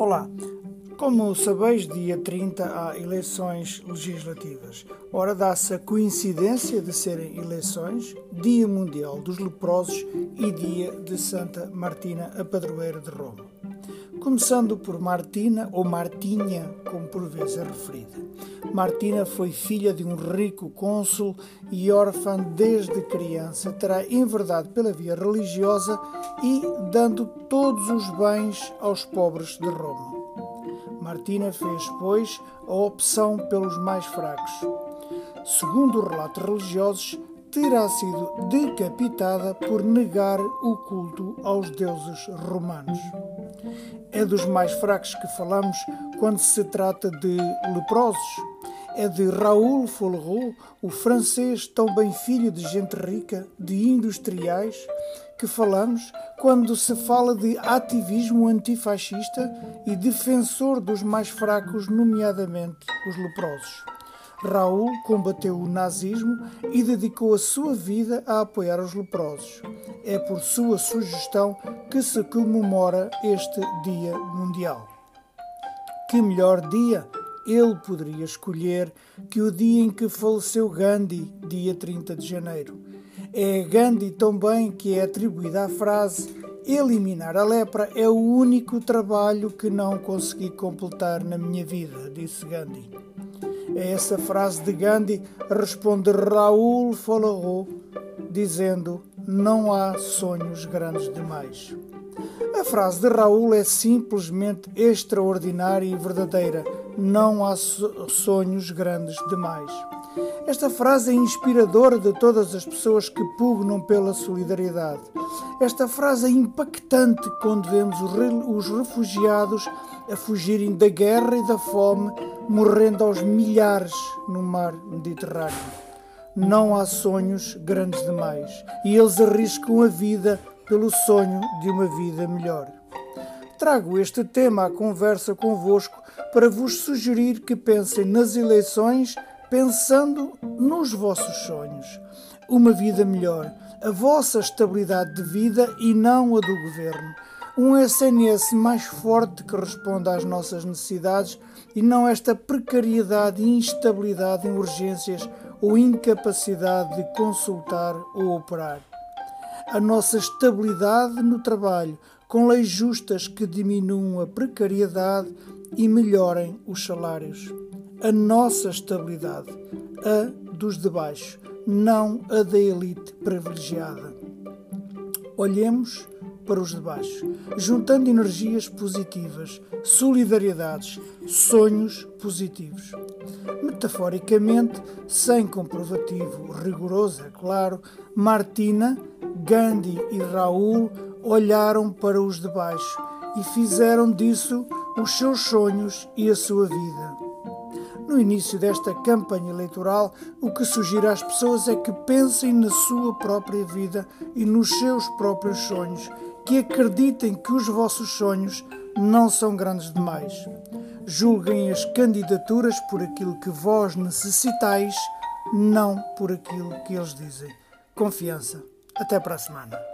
Olá, como sabeis, dia 30 há eleições legislativas. Ora, dá-se a coincidência de serem eleições, Dia Mundial dos Leprosos e Dia de Santa Martina, a padroeira de Roma. Começando por Martina, ou Martinha, como por vezes é referida. Martina foi filha de um rico cônsul e órfã desde criança. Terá enverdado pela via religiosa e dando todos os bens aos pobres de Roma. Martina fez, pois, a opção pelos mais fracos. Segundo relatos religiosos, terá sido decapitada por negar o culto aos deuses romanos. É dos mais fracos que falamos quando se trata de leprosos. É de Raoul Follereau, o francês, tão bem filho de gente rica, de industriais, que falamos quando se fala de ativismo antifascista e defensor dos mais fracos, nomeadamente os leprosos. Raul combateu o nazismo e dedicou a sua vida a apoiar os leprosos. É por sua sugestão que se comemora este Dia Mundial. Que melhor dia ele poderia escolher que o dia em que faleceu Gandhi, dia 30 de janeiro? É Gandhi também que é atribuída a frase Eliminar a lepra é o único trabalho que não consegui completar na minha vida, disse Gandhi. A essa frase de Gandhi responde Raoul Follereau, dizendo: Não há sonhos grandes demais. A frase de Raul é simplesmente extraordinária e verdadeira. Não há sonhos grandes demais. Esta frase é inspiradora de todas as pessoas que pugnam pela solidariedade. Esta frase é impactante quando vemos os refugiados a fugirem da guerra e da fome, morrendo aos milhares no mar Mediterrâneo. Não há sonhos grandes demais e eles arriscam a vida pelo sonho de uma vida melhor. Trago este tema à conversa convosco para vos sugerir que pensem nas eleições pensando nos vossos sonhos. Uma vida melhor, a vossa estabilidade de vida e não a do governo. Um SNS mais forte que responda às nossas necessidades e não esta precariedade e instabilidade em urgências ou incapacidade de consultar ou operar. A nossa estabilidade no trabalho, com leis justas que diminuam a precariedade e melhorem os salários a nossa estabilidade, a dos de baixo, não a da elite privilegiada. Olhemos para os de baixo, juntando energias positivas, solidariedades, sonhos positivos. Metaforicamente, sem comprovativo rigoroso, é claro, Martina, Gandhi e Raul olharam para os de baixo e fizeram disso os seus sonhos e a sua vida. No início desta campanha eleitoral, o que sugiro às pessoas é que pensem na sua própria vida e nos seus próprios sonhos, que acreditem que os vossos sonhos não são grandes demais. Julguem as candidaturas por aquilo que vós necessitais, não por aquilo que eles dizem. Confiança. Até para a semana.